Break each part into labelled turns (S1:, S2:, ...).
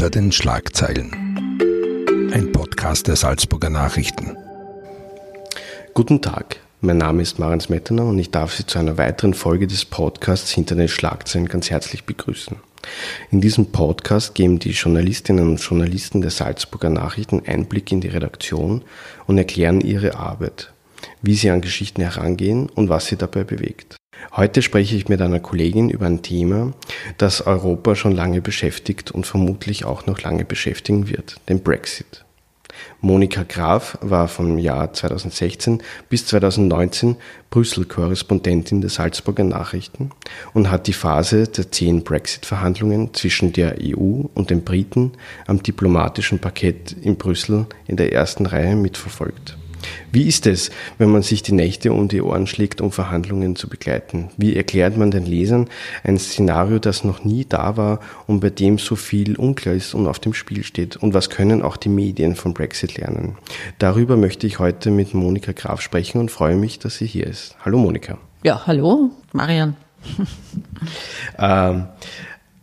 S1: Hinter den Schlagzeilen. Ein Podcast der Salzburger Nachrichten.
S2: Guten Tag, mein Name ist Marens Mettener und ich darf Sie zu einer weiteren Folge des Podcasts Hinter den Schlagzeilen ganz herzlich begrüßen. In diesem Podcast geben die Journalistinnen und Journalisten der Salzburger Nachrichten Einblick in die Redaktion und erklären ihre Arbeit, wie sie an Geschichten herangehen und was sie dabei bewegt. Heute spreche ich mit einer Kollegin über ein Thema, das Europa schon lange beschäftigt und vermutlich auch noch lange beschäftigen wird, den Brexit. Monika Graf war vom Jahr 2016 bis 2019 Brüssel-Korrespondentin der Salzburger Nachrichten und hat die Phase der zehn Brexit-Verhandlungen zwischen der EU und den Briten am diplomatischen Parkett in Brüssel in der ersten Reihe mitverfolgt. Wie ist es, wenn man sich die Nächte um die Ohren schlägt, um Verhandlungen zu begleiten? Wie erklärt man den Lesern ein Szenario, das noch nie da war und bei dem so viel unklar ist und auf dem Spiel steht? Und was können auch die Medien von Brexit lernen? Darüber möchte ich heute mit Monika Graf sprechen und freue mich, dass sie hier ist. Hallo Monika.
S3: Ja, hallo Marian.
S2: ähm,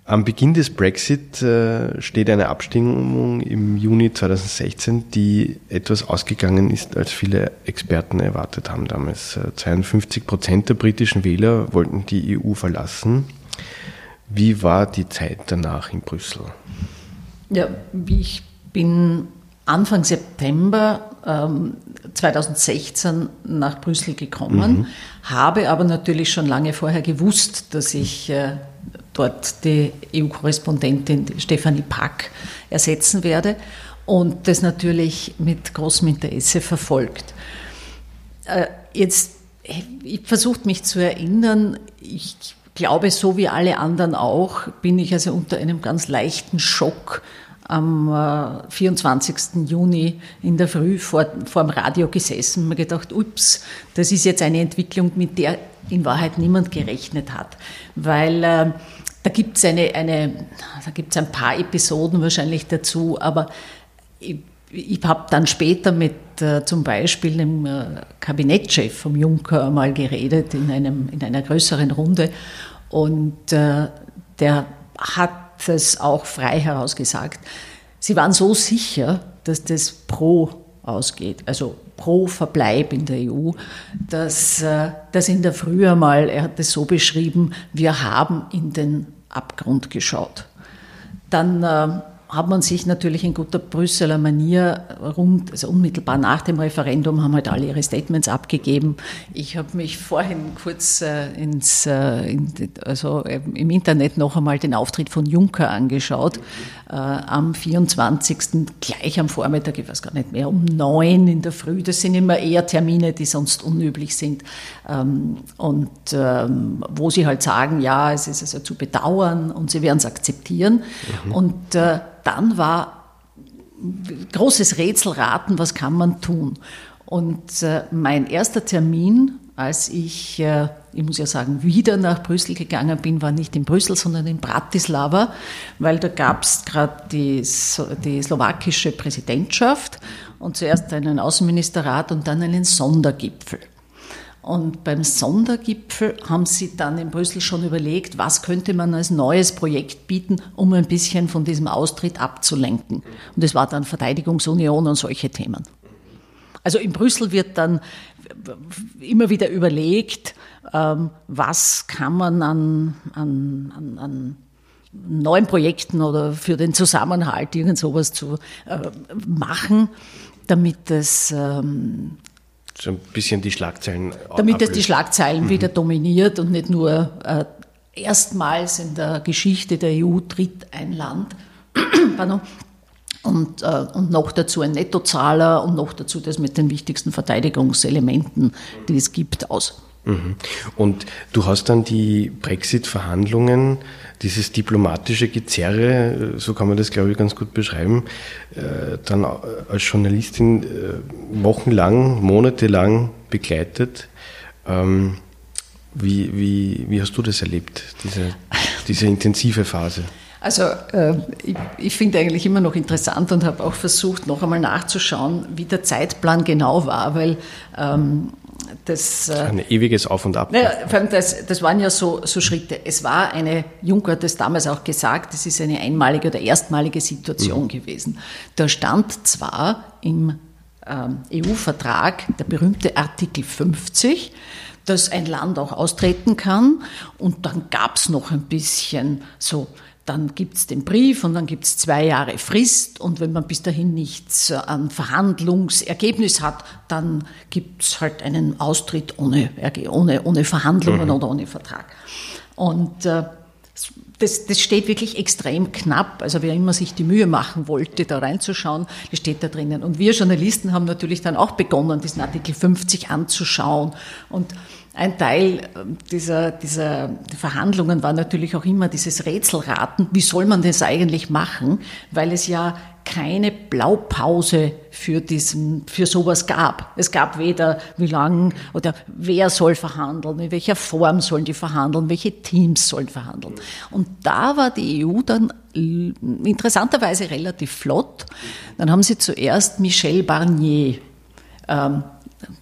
S2: am Beginn des Brexit äh, steht eine Abstimmung im Juni 2016, die etwas ausgegangen ist, als viele Experten erwartet haben damals. 52 Prozent der britischen Wähler wollten die EU verlassen. Wie war die Zeit danach in Brüssel?
S3: Ja, ich bin Anfang September ähm, 2016 nach Brüssel gekommen, mhm. habe aber natürlich schon lange vorher gewusst, dass ich äh, dort die EU-Korrespondentin Stefanie Pack ersetzen werde und das natürlich mit großem Interesse verfolgt. Äh, jetzt, ich versuche mich zu erinnern, ich glaube, so wie alle anderen auch, bin ich also unter einem ganz leichten Schock am 24. Äh, Juni in der Früh vor, vor dem Radio gesessen und mir gedacht, ups, das ist jetzt eine Entwicklung, mit der in Wahrheit niemand gerechnet hat. Weil äh, da gibt es eine, eine, da gibt's ein paar Episoden wahrscheinlich dazu, aber ich, ich habe dann später mit äh, zum Beispiel dem äh, Kabinettchef vom Juncker mal geredet in, einem, in einer größeren Runde und äh, der hat es auch frei herausgesagt. Sie waren so sicher, dass das pro ausgeht, also pro Verbleib in der EU, dass, äh, dass in der Früh mal, er hat es so beschrieben, wir haben in den Abgrund geschaut. Dann äh, hat man sich natürlich in guter Brüsseler Manier rund, also unmittelbar nach dem Referendum, haben halt alle ihre Statements abgegeben. Ich habe mich vorhin kurz äh, ins, äh, in, also äh, im Internet noch einmal den Auftritt von Juncker angeschaut. Äh, am 24. gleich am Vormittag, ich weiß gar nicht mehr, um neun in der Früh. Das sind immer eher Termine, die sonst unüblich sind. Ähm, und ähm, wo sie halt sagen, ja, es ist also zu bedauern und sie werden es akzeptieren. Mhm. Und äh, dann war großes Rätselraten, was kann man tun. Und äh, mein erster Termin, als ich, äh, ich muss ja sagen, wieder nach Brüssel gegangen bin, war nicht in Brüssel, sondern in Bratislava, weil da gab es gerade die, die slowakische Präsidentschaft und zuerst einen Außenministerrat und dann einen Sondergipfel. Und beim Sondergipfel haben sie dann in Brüssel schon überlegt, was könnte man als neues Projekt bieten, um ein bisschen von diesem Austritt abzulenken. Und es war dann Verteidigungsunion und solche Themen. Also in Brüssel wird dann immer wieder überlegt, ähm, was kann man an, an, an, an neuen Projekten oder für den Zusammenhalt irgend sowas zu äh, machen, damit es ähm,
S2: so ein bisschen die Schlagzeilen.
S3: Damit es die Schlagzeilen mhm. wieder dominiert und nicht nur äh, erstmals in der Geschichte der EU tritt ein Land und, äh, und noch dazu ein Nettozahler und noch dazu das mit den wichtigsten Verteidigungselementen, die es gibt, aus.
S2: Mhm. Und du hast dann die Brexit-Verhandlungen, dieses diplomatische Gezerre, so kann man das, glaube ich, ganz gut beschreiben, äh, dann als Journalistin äh, wochenlang, monatelang begleitet. Ähm, wie, wie, wie hast du das erlebt, diese, diese intensive Phase?
S3: Also äh, ich, ich finde eigentlich immer noch interessant und habe auch versucht, noch einmal nachzuschauen, wie der Zeitplan genau war, weil ähm, das,
S2: äh, ein ewiges Auf und Ab.
S3: Naja, vor allem das, das waren ja so, so Schritte. Es war eine, Juncker hat das damals auch gesagt, es ist eine einmalige oder erstmalige Situation mhm. gewesen. Da stand zwar im ähm, EU-Vertrag der berühmte Artikel 50, dass ein Land auch austreten kann und dann gab es noch ein bisschen so dann gibt es den Brief und dann gibt es zwei Jahre Frist und wenn man bis dahin nichts an Verhandlungsergebnis hat, dann gibt es halt einen Austritt ohne, ohne, ohne Verhandlungen mhm. oder ohne Vertrag. Und äh, das, das steht wirklich extrem knapp. Also wer immer sich die Mühe machen wollte, da reinzuschauen, das steht da drinnen. Und wir Journalisten haben natürlich dann auch begonnen, diesen Artikel 50 anzuschauen und ein Teil ähm, dieser, dieser Verhandlungen war natürlich auch immer dieses Rätselraten, wie soll man das eigentlich machen, weil es ja keine Blaupause für, diesen, für sowas gab. Es gab weder wie lang oder wer soll verhandeln, in welcher Form sollen die verhandeln, welche Teams sollen verhandeln. Und da war die EU dann interessanterweise relativ flott. Dann haben sie zuerst Michel Barnier ähm,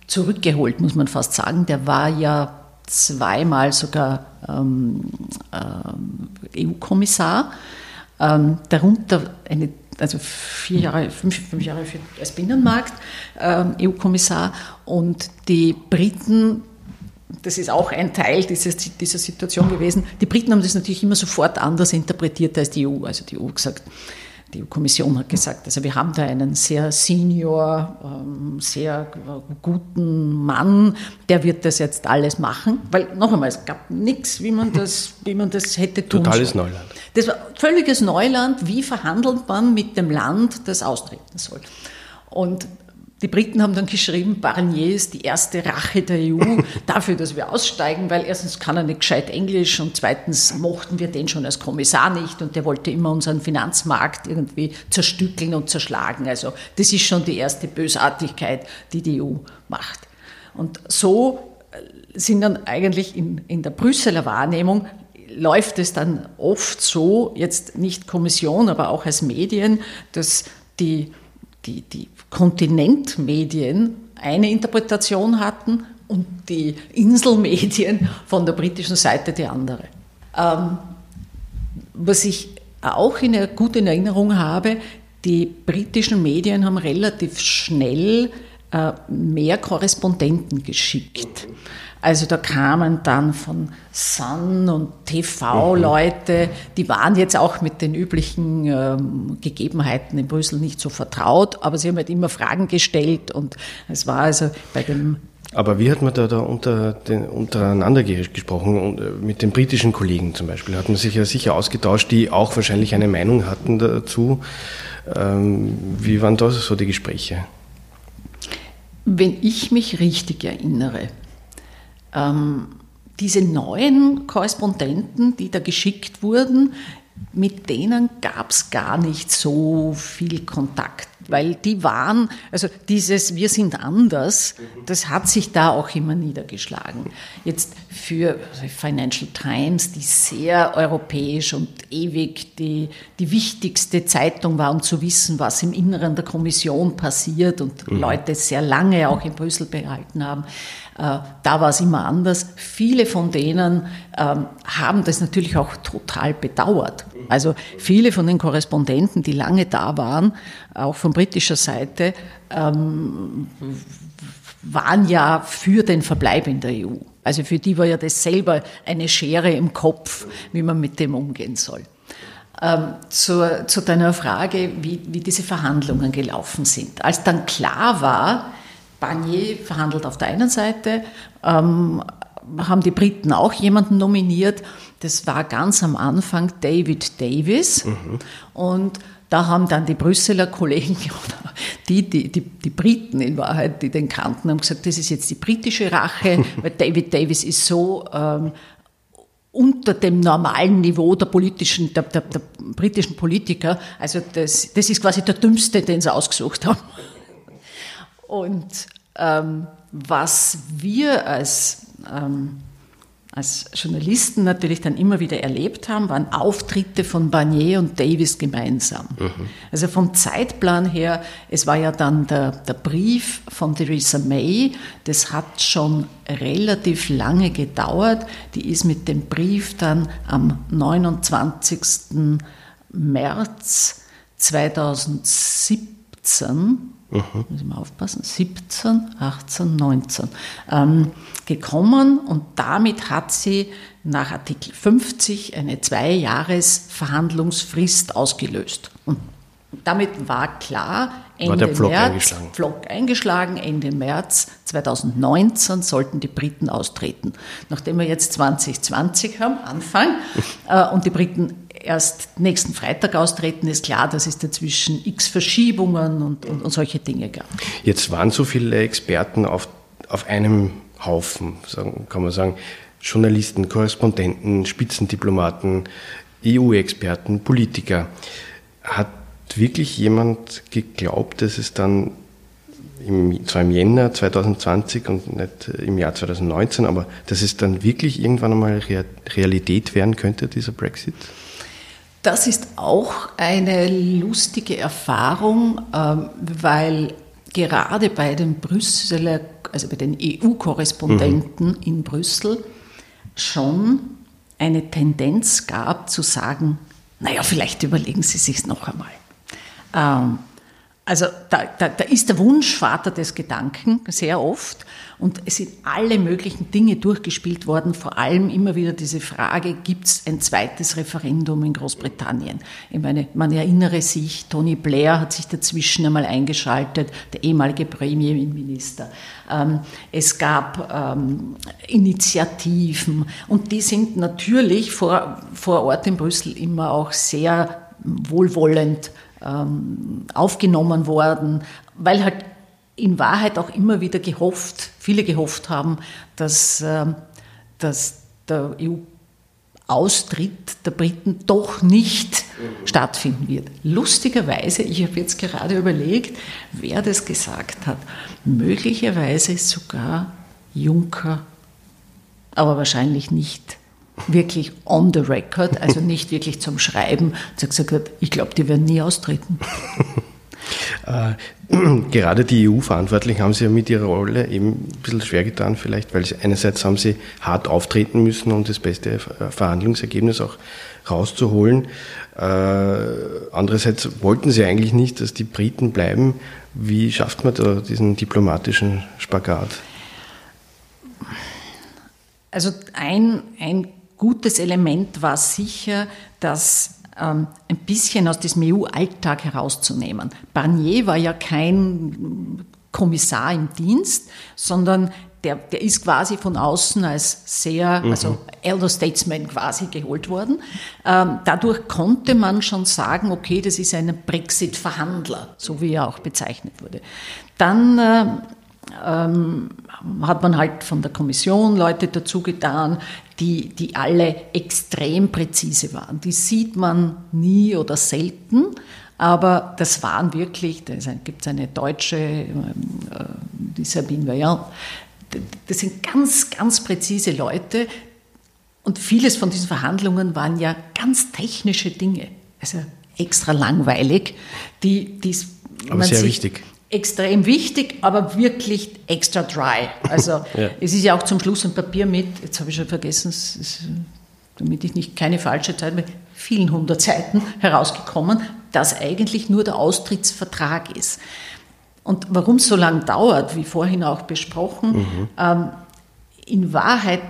S3: zurückgeholt, muss man fast sagen. Der war ja zweimal sogar ähm, äh, EU-Kommissar, ähm, darunter eine, also vier Jahre, fünf, fünf Jahre für, als Binnenmarkt ähm, EU-Kommissar und die Briten das ist auch ein Teil dieses, dieser Situation gewesen. Die Briten haben das natürlich immer sofort anders interpretiert als die EU. Also die EU gesagt, die EU-Kommission hat gesagt, also wir haben da einen sehr senior, ähm, sehr guten Mann, der wird das jetzt alles machen, weil noch einmal, es gab nichts, wie man das, wie man das hätte tun
S2: Totales sollen. Neuland.
S3: Das war völliges Neuland, wie verhandelt man mit dem Land, das austreten soll. Und die Briten haben dann geschrieben, Barnier ist die erste Rache der EU dafür, dass wir aussteigen, weil erstens kann er nicht gescheit Englisch und zweitens mochten wir den schon als Kommissar nicht und der wollte immer unseren Finanzmarkt irgendwie zerstückeln und zerschlagen. Also das ist schon die erste Bösartigkeit, die die EU macht. Und so äh, sind dann eigentlich in, in der Brüsseler Wahrnehmung läuft es dann oft so, jetzt nicht Kommission, aber auch als Medien, dass die, die, die Kontinentmedien eine Interpretation hatten und die Inselmedien von der britischen Seite die andere. Ähm, was ich auch in, gut in Erinnerung habe, die britischen Medien haben relativ schnell äh, mehr Korrespondenten geschickt. Also da kamen dann von Sun und TV-Leute, die waren jetzt auch mit den üblichen ähm, Gegebenheiten in Brüssel nicht so vertraut, aber sie haben halt immer Fragen gestellt und es war also bei dem
S2: aber wie hat man da, da unter den, untereinander gesprochen und äh, mit den britischen Kollegen zum Beispiel? Hat man sich ja sicher ausgetauscht, die auch wahrscheinlich eine Meinung hatten dazu. Ähm, wie waren da so die Gespräche?
S3: Wenn ich mich richtig erinnere, diese neuen Korrespondenten, die da geschickt wurden, mit denen gab es gar nicht so viel Kontakt, weil die waren, also dieses Wir sind anders, das hat sich da auch immer niedergeschlagen. Jetzt für Financial Times, die sehr europäisch und ewig die, die wichtigste Zeitung war, um zu wissen, was im Inneren der Kommission passiert und mhm. Leute sehr lange auch in Brüssel behalten haben, äh, da war es immer anders. Viele von denen ähm, haben das natürlich auch total bedauert. Also viele von den Korrespondenten, die lange da waren, auch von britischer Seite, ähm, waren ja für den Verbleib in der EU. Also für die war ja das selber eine Schere im Kopf, wie man mit dem umgehen soll. Ähm, zu, zu, deiner Frage, wie, wie diese Verhandlungen gelaufen sind. Als dann klar war, Barnier verhandelt auf der einen Seite, ähm, haben die Briten auch jemanden nominiert. Das war ganz am Anfang David Davis. Mhm. Und da haben dann die Brüsseler Kollegen, die, die, die, die, Briten in Wahrheit, die den kannten, haben gesagt, das ist jetzt die britische Rache, weil David Davis ist so ähm, unter dem normalen Niveau der politischen, der, der, der britischen Politiker. Also das, das ist quasi der dümmste, den sie ausgesucht haben. Und ähm, was wir als, ähm, als Journalisten natürlich dann immer wieder erlebt haben, waren Auftritte von Barnier und Davis gemeinsam. Mhm. Also vom Zeitplan her, es war ja dann der, der Brief von Theresa May, das hat schon relativ lange gedauert. Die ist mit dem Brief dann am 29. März 2017 Muss ich mal aufpassen, 17, 18, 19 ähm, gekommen und damit hat sie nach Artikel 50 eine Zwei-Jahres-Verhandlungsfrist ausgelöst. Und damit war klar, Ende war der Pflock März, eingeschlagen. Pflock eingeschlagen, Ende März 2019 sollten die Briten austreten. Nachdem wir jetzt 2020 haben, Anfang, äh, und die Briten erst nächsten Freitag austreten, ist klar, dass es dazwischen x Verschiebungen und, und, und solche Dinge gab.
S2: Jetzt waren so viele Experten auf, auf einem Haufen, kann man sagen, Journalisten, Korrespondenten, Spitzendiplomaten, EU-Experten, Politiker. Hat wirklich jemand geglaubt, dass es dann im, zwar im Jänner 2020 und nicht im Jahr 2019, aber dass es dann wirklich irgendwann einmal Realität werden könnte, dieser Brexit?
S3: Das ist auch eine lustige Erfahrung, ähm, weil gerade bei den Brüsseler, also bei den EU-Korrespondenten mhm. in Brüssel schon eine Tendenz gab zu sagen, naja, vielleicht überlegen Sie sich noch einmal. Also da, da, da ist der Wunschvater des Gedanken sehr oft und es sind alle möglichen Dinge durchgespielt worden, vor allem immer wieder diese Frage, gibt es ein zweites Referendum in Großbritannien? Ich meine, man erinnere sich, Tony Blair hat sich dazwischen einmal eingeschaltet, der ehemalige Premierminister. Ähm, es gab ähm, Initiativen und die sind natürlich vor, vor Ort in Brüssel immer auch sehr wohlwollend ähm, aufgenommen worden, weil halt in Wahrheit auch immer wieder gehofft, viele gehofft haben, dass, ähm, dass der EU-Austritt der Briten doch nicht stattfinden wird. Lustigerweise, ich habe jetzt gerade überlegt, wer das gesagt hat. Möglicherweise sogar Juncker, aber wahrscheinlich nicht wirklich on the record, also nicht wirklich zum Schreiben, und gesagt hat, ich glaube, die werden nie austreten.
S2: Äh, gerade die EU-Verantwortlichen haben sie ja mit ihrer Rolle eben ein bisschen schwer getan, vielleicht, weil sie, einerseits haben sie hart auftreten müssen, um das beste Verhandlungsergebnis auch rauszuholen. Äh, andererseits wollten sie eigentlich nicht, dass die Briten bleiben. Wie schafft man da diesen diplomatischen Spagat?
S3: Also ein, ein gutes Element war sicher, dass ähm, ein bisschen aus diesem EU-Alltag herauszunehmen. Barnier war ja kein Kommissar im Dienst, sondern der, der ist quasi von außen als sehr, mhm. also Elder Statesman quasi geholt worden. Ähm, dadurch konnte man schon sagen, okay, das ist ein Brexit-Verhandler, so wie er auch bezeichnet wurde. Dann äh, ähm, hat man halt von der Kommission Leute dazu getan, die, die alle extrem präzise waren. Die sieht man nie oder selten, aber das waren wirklich, da gibt es eine deutsche, ähm, äh, die Sabine Vaillant, das sind ganz, ganz präzise Leute und vieles von diesen Verhandlungen waren ja ganz technische Dinge, also extra langweilig, die, die
S2: aber sehr wichtig
S3: extrem wichtig, aber wirklich extra dry. Also ja. es ist ja auch zum Schluss ein Papier mit, jetzt habe ich schon vergessen, ist, damit ich nicht keine falsche Zeit mit vielen hundert Seiten herausgekommen, das eigentlich nur der Austrittsvertrag ist. Und warum es so lange dauert, wie vorhin auch besprochen, mhm. ähm, in Wahrheit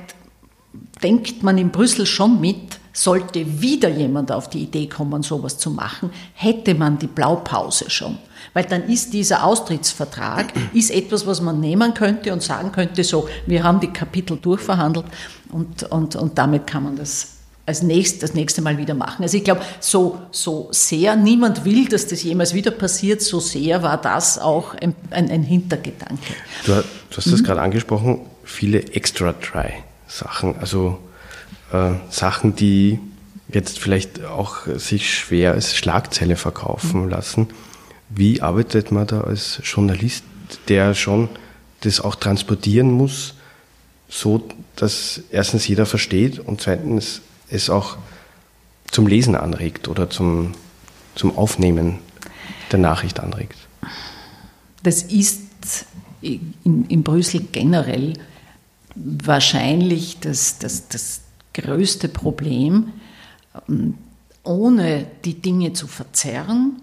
S3: denkt man in Brüssel schon mit, sollte wieder jemand auf die Idee kommen, sowas zu machen, hätte man die Blaupause schon. Weil dann ist dieser Austrittsvertrag ist etwas, was man nehmen könnte und sagen könnte, so, wir haben die Kapitel durchverhandelt und, und, und damit kann man das als nächst, das nächste Mal wieder machen. Also ich glaube, so, so sehr niemand will, dass das jemals wieder passiert, so sehr war das auch ein, ein, ein Hintergedanke.
S2: Du, du hast das mhm. gerade angesprochen, viele Extra-Try-Sachen, also äh, Sachen, die jetzt vielleicht auch sich schwer als Schlagzeile verkaufen mhm. lassen. Wie arbeitet man da als Journalist, der schon das auch transportieren muss, so, dass erstens jeder versteht und zweitens es auch zum Lesen anregt oder zum, zum Aufnehmen der Nachricht anregt?
S3: Das ist in, in Brüssel generell wahrscheinlich das, das, das größte Problem, ähm, ohne die Dinge zu verzerren,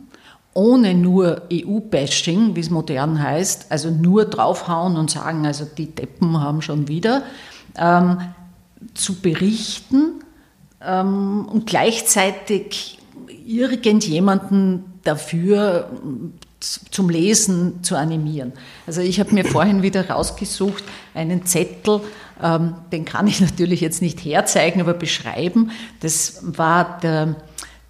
S3: ohne nur EU-Bashing, wie es modern heißt, also nur draufhauen und sagen, also die Deppen haben schon wieder, ähm, zu berichten ähm, und gleichzeitig irgendjemanden dafür zum Lesen zu animieren. Also ich habe mir vorhin wieder rausgesucht, einen Zettel, ähm, den kann ich natürlich jetzt nicht herzeigen, aber beschreiben. Das war der,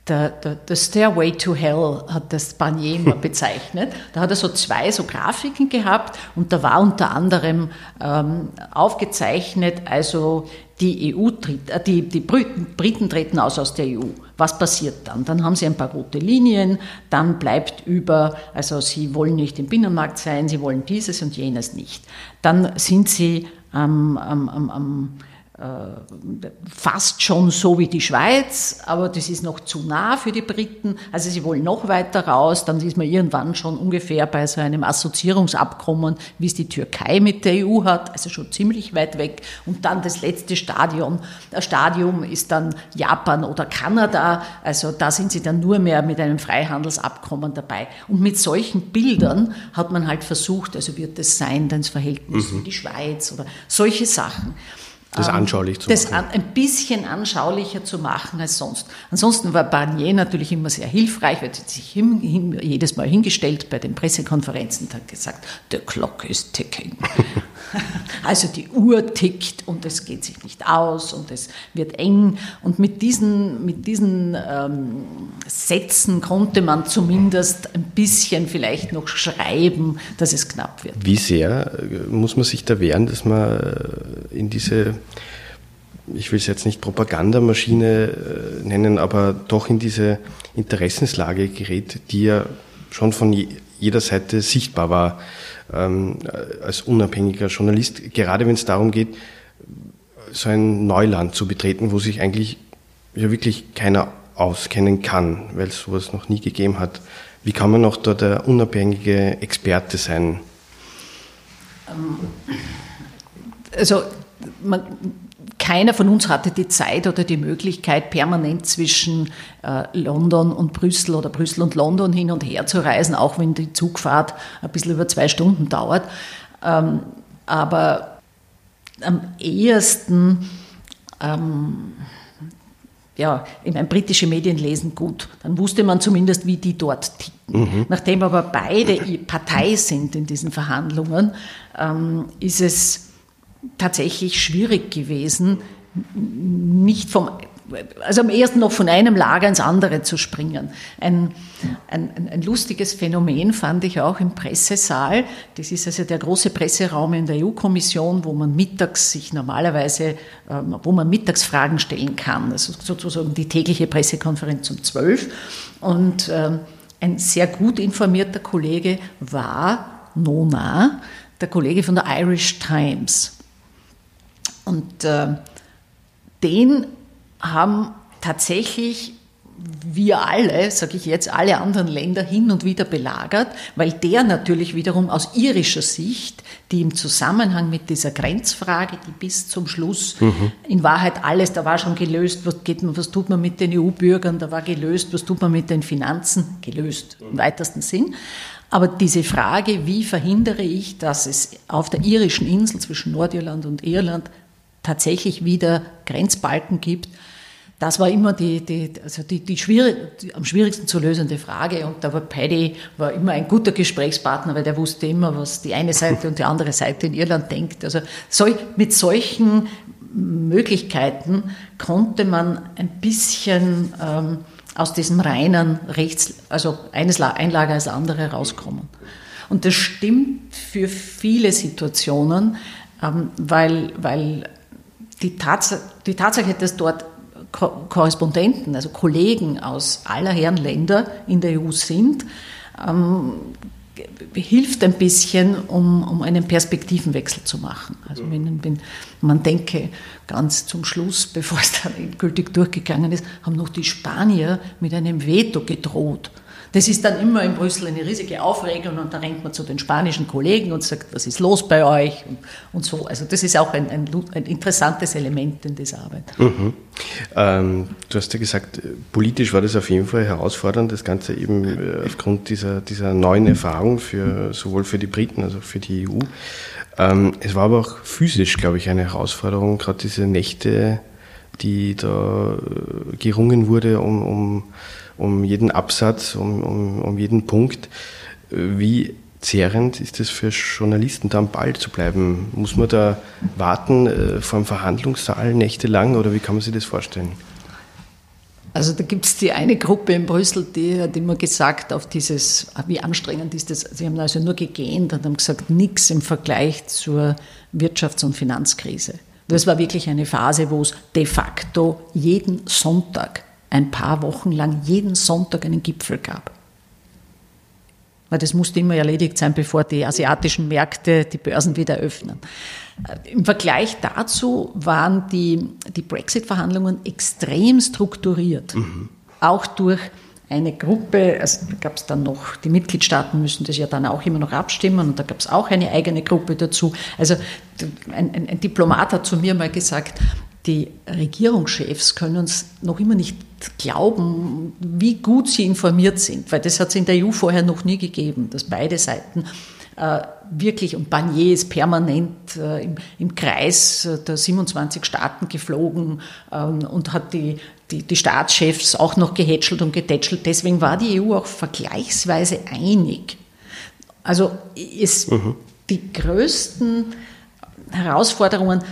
S3: der, der, der Stairway to Hell, hat das Barnier immer bezeichnet. Da hat er so zwei so Grafiken gehabt und da war unter anderem ähm, aufgezeichnet, also die EU tritt, äh, die, die Briten treten aus aus der EU. Was passiert dann? Dann haben sie ein paar rote Linien, dann bleibt über, also sie wollen nicht im Binnenmarkt sein, sie wollen dieses und jenes nicht. Dann sind sie am, am, am, am fast schon so wie die Schweiz, aber das ist noch zu nah für die Briten. Also sie wollen noch weiter raus, dann ist man irgendwann schon ungefähr bei so einem Assoziierungsabkommen, wie es die Türkei mit der EU hat, also schon ziemlich weit weg. Und dann das letzte Stadion, das Stadium ist dann Japan oder Kanada, also da sind sie dann nur mehr mit einem Freihandelsabkommen dabei. Und mit solchen Bildern hat man halt versucht, also wird das sein, dann das Verhältnis mhm. wie die Schweiz oder solche Sachen.
S2: Das ähm, anschaulich zu
S3: das
S2: machen.
S3: Das ein bisschen anschaulicher zu machen als sonst. Ansonsten war Barnier natürlich immer sehr hilfreich, weil er sich hin, hin, jedes Mal hingestellt bei den Pressekonferenzen und hat gesagt, the clock is ticking. also die Uhr tickt und es geht sich nicht aus und es wird eng. Und mit diesen, mit diesen ähm, Sätzen konnte man zumindest ein bisschen vielleicht noch schreiben, dass es knapp wird.
S2: Wie sehr äh, muss man sich da wehren, dass man äh, in diese ich will es jetzt nicht Propagandamaschine äh, nennen, aber doch in diese Interessenslage gerät, die ja schon von jeder Seite sichtbar war ähm, als unabhängiger Journalist, gerade wenn es darum geht, so ein Neuland zu betreten, wo sich eigentlich ja wirklich keiner auskennen kann, weil es sowas noch nie gegeben hat. Wie kann man noch da der unabhängige Experte sein?
S3: Also man, keiner von uns hatte die Zeit oder die Möglichkeit, permanent zwischen äh, London und Brüssel oder Brüssel und London hin und her zu reisen, auch wenn die Zugfahrt ein bisschen über zwei Stunden dauert. Ähm, aber am ehesten, ähm, ja, ich meine, britische Medien lesen gut. Dann wusste man zumindest, wie die dort ticken. Mhm. Nachdem aber beide Partei sind in diesen Verhandlungen, ähm, ist es tatsächlich schwierig gewesen, nicht vom, also am ersten noch von einem Lager ins andere zu springen. Ein, ein, ein, lustiges Phänomen fand ich auch im Pressesaal. Das ist also der große Presseraum in der EU-Kommission, wo man mittags sich normalerweise, ähm, wo man Mittagsfragen stellen kann. Also sozusagen die tägliche Pressekonferenz um zwölf. Und ähm, ein sehr gut informierter Kollege war Nona, der Kollege von der Irish Times. Und äh, den haben tatsächlich wir alle, sage ich jetzt, alle anderen Länder hin und wieder belagert, weil der natürlich wiederum aus irischer Sicht, die im Zusammenhang mit dieser Grenzfrage, die bis zum Schluss mhm. in Wahrheit alles, da war schon gelöst, was, geht, was tut man mit den EU-Bürgern, da war gelöst, was tut man mit den Finanzen, gelöst im weitesten Sinn. Aber diese Frage, wie verhindere ich, dass es auf der irischen Insel zwischen Nordirland und Irland tatsächlich wieder Grenzbalken gibt, das war immer die, die, also die, die, schwierig, die, am schwierigsten zu lösende Frage. Und da war Paddy war immer ein guter Gesprächspartner, weil der wusste immer, was die eine Seite und die andere Seite in Irland denkt. Also sol, mit solchen Möglichkeiten konnte man ein bisschen ähm, aus diesem reinen Rechts, also eines ein Lager als andere rauskommen. Und das stimmt für viele Situationen, ähm, weil, weil die, Tats die Tatsache, dass dort Ko Korrespondenten, also Kollegen aus aller Herren Länder in der EU sind, ähm, hilft ein bisschen, um, um einen Perspektivenwechsel zu machen. Also wenn, wenn man denke, ganz zum Schluss, bevor es dann endgültig durchgegangen ist, haben noch die Spanier mit einem Veto gedroht. Das ist dann immer in Brüssel eine riesige Aufregung und da rennt man zu den spanischen Kollegen und sagt, was ist los bei euch und, und so. Also das ist auch ein, ein, ein interessantes Element in dieser Arbeit.
S2: Mhm. Ähm, du hast ja gesagt, politisch war das auf jeden Fall herausfordernd, das Ganze eben äh, aufgrund dieser, dieser neuen Erfahrung für, sowohl für die Briten als auch für die EU. Ähm, es war aber auch physisch, glaube ich, eine Herausforderung, gerade diese Nächte, die da äh, gerungen wurde, um, um um jeden Absatz, um, um, um jeden Punkt. Wie zehrend ist es für Journalisten, da am Ball zu bleiben? Muss man da warten äh, vor dem Verhandlungssaal nächtelang oder wie kann man sich das vorstellen?
S3: Also da gibt es die eine Gruppe in Brüssel, die hat immer gesagt, auf dieses, wie anstrengend ist das, sie haben also nur gegähnt und haben gesagt, nichts im Vergleich zur Wirtschafts- und Finanzkrise. Das war wirklich eine Phase, wo es de facto jeden Sonntag ein paar Wochen lang jeden Sonntag einen Gipfel gab. Weil das musste immer erledigt sein, bevor die asiatischen Märkte die Börsen wieder öffnen. Äh, Im Vergleich dazu waren die, die Brexit-Verhandlungen extrem strukturiert. Mhm. Auch durch eine Gruppe, also da gab es dann noch, die Mitgliedstaaten müssen das ja dann auch immer noch abstimmen und da gab es auch eine eigene Gruppe dazu. Also ein, ein, ein Diplomat hat zu mir mal gesagt, die Regierungschefs können uns noch immer nicht glauben, wie gut sie informiert sind, weil das hat es in der EU vorher noch nie gegeben, dass beide Seiten äh, wirklich, und Barnier ist permanent äh, im, im, Kreis der 27 Staaten geflogen ähm, und hat die, die, die, Staatschefs auch noch gehätschelt und getätschelt. Deswegen war die EU auch vergleichsweise einig. Also es, mhm. die größten Herausforderungen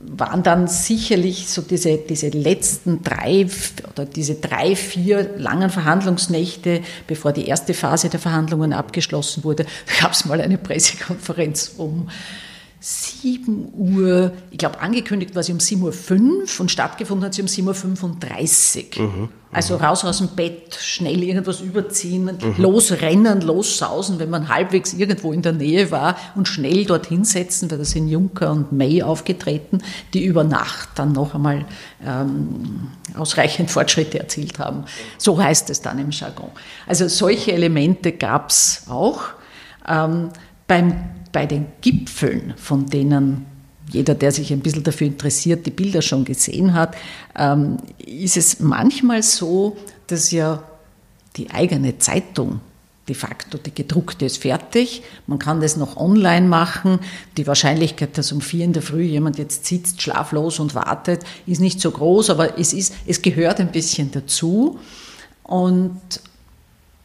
S3: waren dann sicherlich so diese, diese letzten drei oder diese drei, vier langen Verhandlungsnächte, bevor die erste Phase der Verhandlungen abgeschlossen wurde, gab es mal eine Pressekonferenz um 7 Uhr, ich glaube angekündigt war sie um 7.05 Uhr und stattgefunden hat sie um 7.35 Uhr. Mhm, also raus aus dem Bett, schnell irgendwas überziehen, mhm. losrennen, lossausen, wenn man halbwegs irgendwo in der Nähe war und schnell dorthin setzen, weil da sind Juncker und May aufgetreten, die über Nacht dann noch einmal ähm, ausreichend Fortschritte erzielt haben. So heißt es dann im Jargon. Also solche Elemente gab es auch. Ähm, beim bei den Gipfeln, von denen jeder, der sich ein bisschen dafür interessiert, die Bilder schon gesehen hat, ähm, ist es manchmal so, dass ja die eigene Zeitung de facto, die gedruckte ist fertig. Man kann das noch online machen. Die Wahrscheinlichkeit, dass um vier in der Früh jemand jetzt sitzt, schlaflos und wartet, ist nicht so groß, aber es, ist, es gehört ein bisschen dazu. Und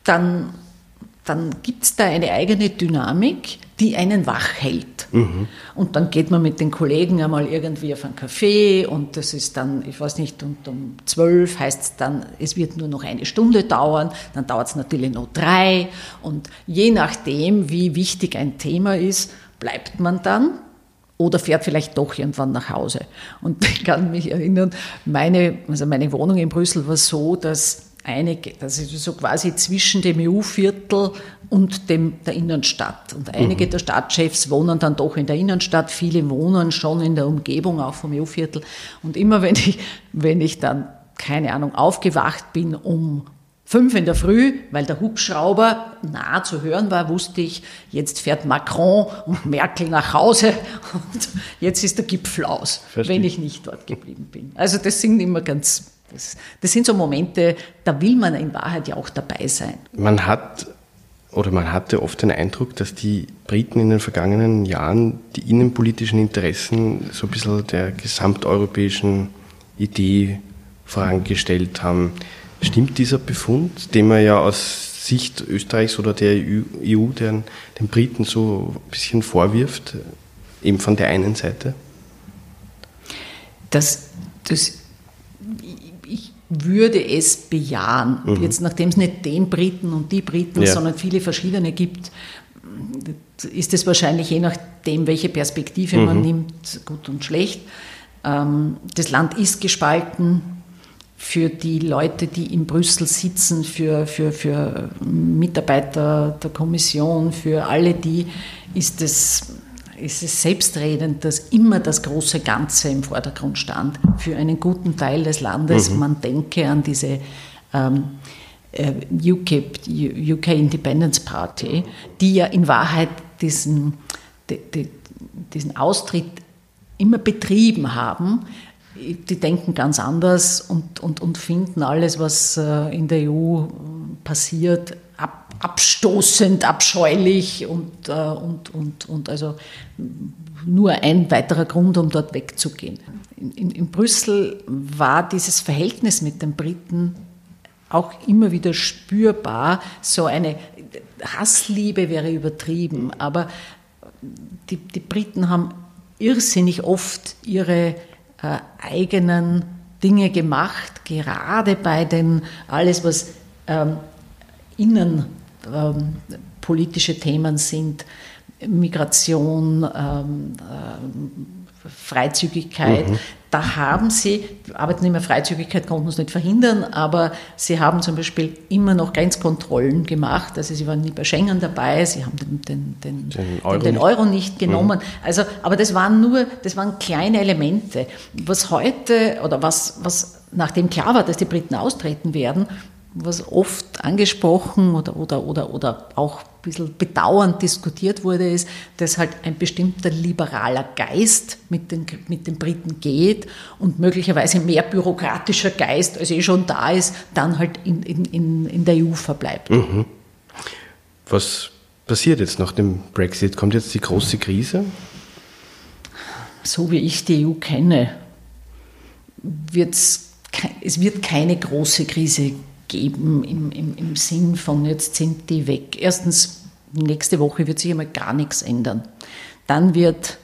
S3: dann, dann gibt es da eine eigene Dynamik, die einen wach hält. Mhm. Und dann geht man mit den Kollegen einmal irgendwie auf einen Café und das ist dann, ich weiß nicht, und um zwölf heißt es dann, es wird nur noch eine Stunde dauern, dann dauert es natürlich noch drei und je nachdem, wie wichtig ein Thema ist, bleibt man dann oder fährt vielleicht doch irgendwann nach Hause. Und ich kann mich erinnern, meine, also meine Wohnung in Brüssel war so, dass einige, das ist so quasi zwischen dem EU-Viertel und dem, der Innenstadt. Und einige mhm. der Stadtchefs wohnen dann doch in der Innenstadt, viele wohnen schon in der Umgebung, auch vom EU-Viertel. Und immer wenn ich, wenn ich dann, keine Ahnung, aufgewacht bin um fünf in der Früh, weil der Hubschrauber nah zu hören war, wusste ich, jetzt fährt Macron und Merkel nach Hause und jetzt ist der Gipfel aus, Verstehe. wenn ich nicht dort geblieben bin. Also das sind immer ganz das, das sind so Momente, da will man in Wahrheit ja auch dabei sein.
S2: Man hat oder man hatte oft den Eindruck, dass die Briten in den vergangenen Jahren die innenpolitischen Interessen so ein bisschen der gesamteuropäischen Idee vorangestellt haben. Stimmt dieser Befund, den man ja aus Sicht Österreichs oder der EU den, den Briten so ein bisschen vorwirft, eben von der einen Seite?
S3: Das, das würde es bejahen. Mhm. Jetzt, nachdem es nicht den Briten und die Briten, ja. sondern viele verschiedene gibt, ist es wahrscheinlich je nachdem, welche Perspektive mhm. man nimmt, gut und schlecht. Ähm, das Land ist gespalten. für die Leute, die in Brüssel sitzen, für, für, für Mitarbeiter der Kommission, für alle die, ist es, ist es selbstredend, dass immer das große Ganze im Vordergrund stand. Für einen guten Teil des Landes, mhm. man denke an diese ähm, äh, UKIP, UK Independence Party, die ja in Wahrheit diesen, die, die, diesen Austritt immer betrieben haben, die denken ganz anders und, und, und finden alles, was äh, in der EU passiert, abstoßend, abscheulich und, äh, und, und, und also nur ein weiterer Grund, um dort wegzugehen. In, in, in Brüssel war dieses Verhältnis mit den Briten auch immer wieder spürbar. So eine Hassliebe wäre übertrieben, aber die, die Briten haben irrsinnig oft ihre äh, eigenen Dinge gemacht, gerade bei den, alles was ähm, innenpolitische ähm, Themen sind, Migration, ähm, äh, Freizügigkeit. Mhm. Da haben sie, Arbeitnehmerfreizügigkeit konnten es nicht verhindern, aber sie haben zum Beispiel immer noch Grenzkontrollen gemacht. Also sie waren nie bei Schengen dabei, sie haben den, den, den, den, Euro, den Euro, nicht genommen. Mhm. Also, aber das waren nur, das waren kleine Elemente. Was heute oder was, was nachdem klar war, dass die Briten austreten werden, was oft angesprochen oder, oder, oder, oder auch ein bisschen bedauernd diskutiert wurde, ist, dass halt ein bestimmter liberaler Geist mit den, mit den Briten geht und möglicherweise mehr bürokratischer Geist, als eh schon da ist, dann halt in, in, in der EU verbleibt. Mhm.
S2: Was passiert jetzt nach dem Brexit? Kommt jetzt die große Krise?
S3: So wie ich die EU kenne, wird's, es wird keine große Krise geben geben im, im, im Sinn von, jetzt sind die weg. Erstens, nächste Woche wird sich einmal gar nichts ändern. Dann wird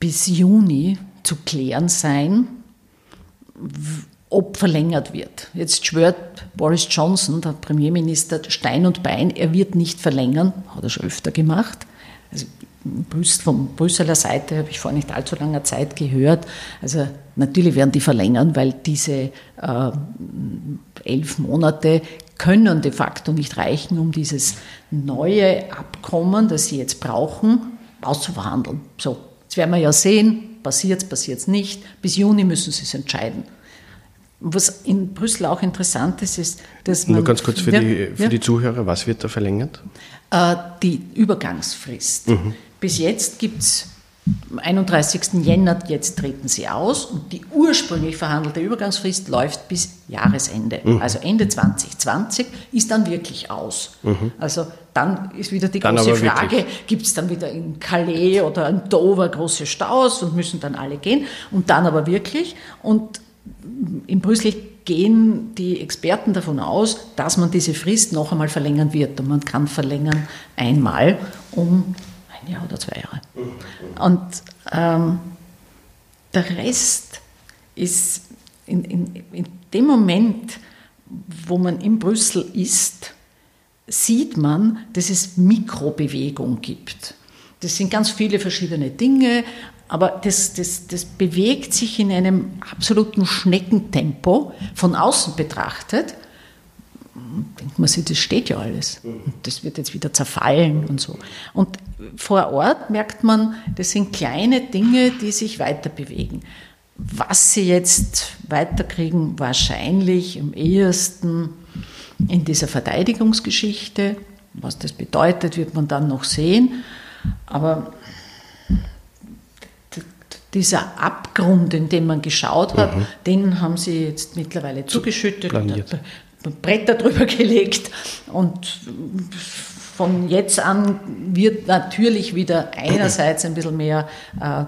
S3: bis Juni zu klären sein, ob verlängert wird. Jetzt schwört Boris Johnson, der Premierminister, Stein und Bein, er wird nicht verlängern, hat er schon öfter gemacht. Also von Brüsseler Seite habe ich vor nicht allzu langer Zeit gehört. Also natürlich werden die verlängern, weil diese äh, elf Monate können de facto nicht reichen, um dieses neue Abkommen, das sie jetzt brauchen, auszuverhandeln. So, jetzt werden wir ja sehen, passiert es, passiert es nicht. Bis Juni müssen sie es entscheiden. Was in Brüssel auch interessant ist, ist, dass man.
S2: Nur ganz kurz für, ja, die, für ja. die Zuhörer, was wird da verlängert?
S3: Äh, die Übergangsfrist. Mhm. Bis jetzt gibt es am 31. Jänner, jetzt treten sie aus und die ursprünglich verhandelte Übergangsfrist läuft bis Jahresende. Mhm. Also Ende 2020 ist dann wirklich aus. Mhm. Also dann ist wieder die dann große Frage, gibt es dann wieder in Calais oder in Dover große Staus und müssen dann alle gehen und dann aber wirklich und in Brüssel gehen die Experten davon aus, dass man diese Frist noch einmal verlängern wird und man kann verlängern einmal um ein Jahr oder zwei Jahre. Und ähm, der Rest ist in, in, in dem Moment, wo man in Brüssel ist, sieht man, dass es Mikrobewegung gibt. Das sind ganz viele verschiedene Dinge, aber das, das, das bewegt sich in einem absoluten Schneckentempo von außen betrachtet denkt man sich, das steht ja alles. Und das wird jetzt wieder zerfallen und so. Und vor Ort merkt man, das sind kleine Dinge, die sich weiter bewegen. Was sie jetzt weiterkriegen, wahrscheinlich am ehesten in dieser Verteidigungsgeschichte. Was das bedeutet, wird man dann noch sehen. Aber dieser Abgrund, in den man geschaut hat, mhm. den haben sie jetzt mittlerweile zugeschüttet. Planiert. Bretter drüber gelegt und von jetzt an wird natürlich wieder einerseits ein bisschen mehr äh,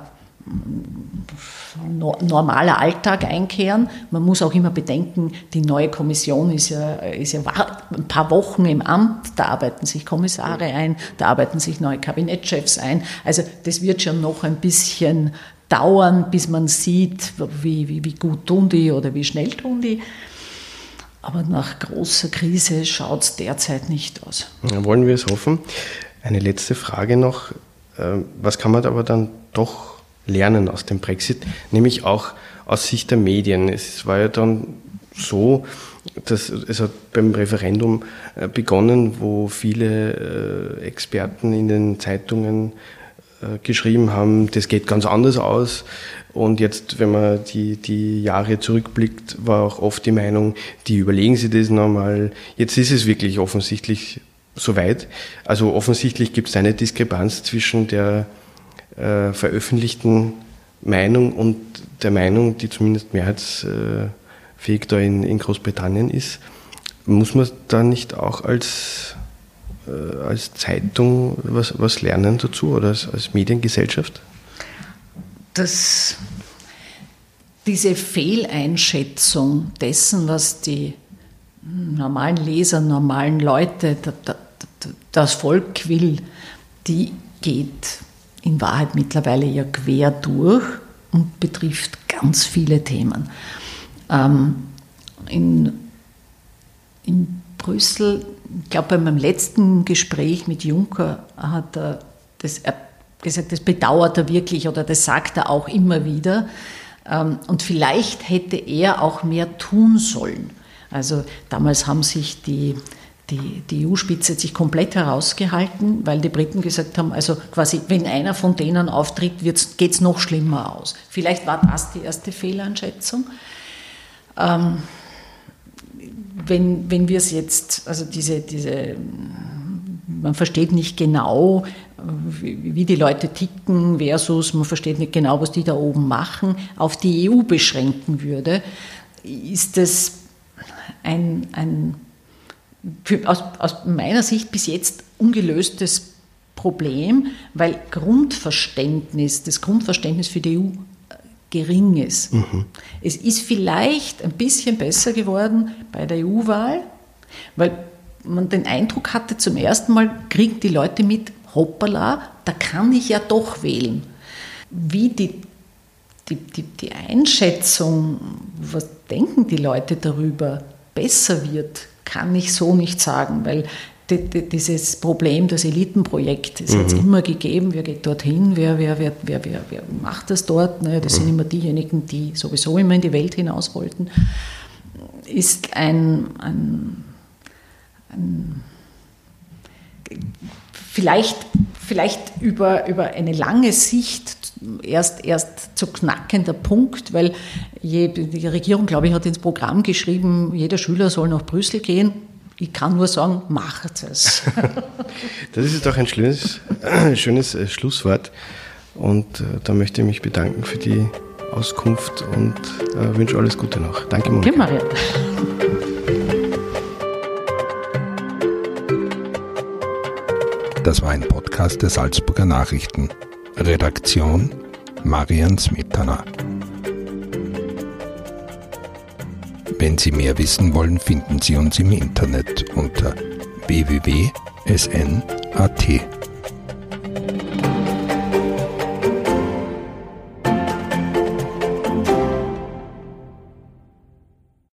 S3: normaler Alltag einkehren. Man muss auch immer bedenken, die neue Kommission ist ja, ist ja ein paar Wochen im Amt, da arbeiten sich Kommissare ein, da arbeiten sich neue Kabinettchefs ein. Also das wird schon noch ein bisschen dauern, bis man sieht, wie, wie, wie gut tun die oder wie schnell tun die. Aber nach großer Krise schaut es derzeit nicht aus.
S2: Ja, wollen wir es hoffen. Eine letzte Frage noch. Ähm, was kann man aber dann doch lernen aus dem Brexit? Nämlich auch aus Sicht der Medien. Es war ja dann so, dass es hat beim Referendum äh, begonnen, wo viele äh, Experten in den Zeitungen äh, geschrieben haben, das geht ganz anders aus. Und jetzt, wenn man die, die Jahre zurückblickt, war auch oft die Meinung, die überlegen sich das nochmal. Jetzt ist es wirklich offensichtlich soweit. Also offensichtlich gibt es eine Diskrepanz zwischen der äh, veröffentlichten Meinung und der Meinung, die zumindest mehrheitsfähig da in, in Großbritannien ist. Muss man da nicht auch als, äh, als Zeitung was, was lernen dazu oder als, als Mediengesellschaft?
S3: Dass diese Fehleinschätzung dessen, was die normalen Leser, normalen Leute, das Volk will, die geht in Wahrheit mittlerweile ja quer durch und betrifft ganz viele Themen. Ähm, in, in Brüssel, ich glaube, bei meinem letzten Gespräch mit Juncker hat er das gesagt, das bedauert er wirklich oder das sagt er auch immer wieder. Ähm, und vielleicht hätte er auch mehr tun sollen. Also damals haben sich die, die, die EU-Spitze sich komplett herausgehalten, weil die Briten gesagt haben, also quasi, wenn einer von denen auftritt, geht es noch schlimmer aus. Vielleicht war das die erste Fehleinschätzung. Ähm, wenn, wenn wir es jetzt, also diese, diese, man versteht nicht genau, wie die Leute ticken versus man versteht nicht genau, was die da oben machen, auf die EU beschränken würde, ist das ein, ein für, aus, aus meiner Sicht bis jetzt ungelöstes Problem, weil Grundverständnis, das Grundverständnis für die EU gering ist. Mhm. Es ist vielleicht ein bisschen besser geworden bei der EU-Wahl, weil man den Eindruck hatte, zum ersten Mal kriegen die Leute mit, hoppala, da kann ich ja doch wählen. Wie die, die, die, die Einschätzung, was denken die Leute darüber, besser wird, kann ich so nicht sagen, weil dieses Problem des Elitenprojekts ist mhm. jetzt immer gegeben, wer geht dorthin, wer, wer, wer, wer, wer, wer macht das dort, ne? das mhm. sind immer diejenigen, die sowieso immer in die Welt hinaus wollten, ist ein, ein, ein vielleicht, vielleicht über, über eine lange Sicht erst, erst zu knackender Punkt, weil je, die Regierung, glaube ich, hat ins Programm geschrieben, jeder Schüler soll nach Brüssel gehen. Ich kann nur sagen, macht es.
S2: das ist doch ein schönes, schönes äh, Schlusswort. Und äh, da möchte ich mich bedanken für die Auskunft und äh, wünsche alles Gute noch. Danke, Monika. Danke, Maria.
S1: Das war ein Podcast der Salzburger Nachrichten. Redaktion Marian Smetana. Wenn Sie mehr wissen wollen, finden Sie uns im Internet unter www.sn.at.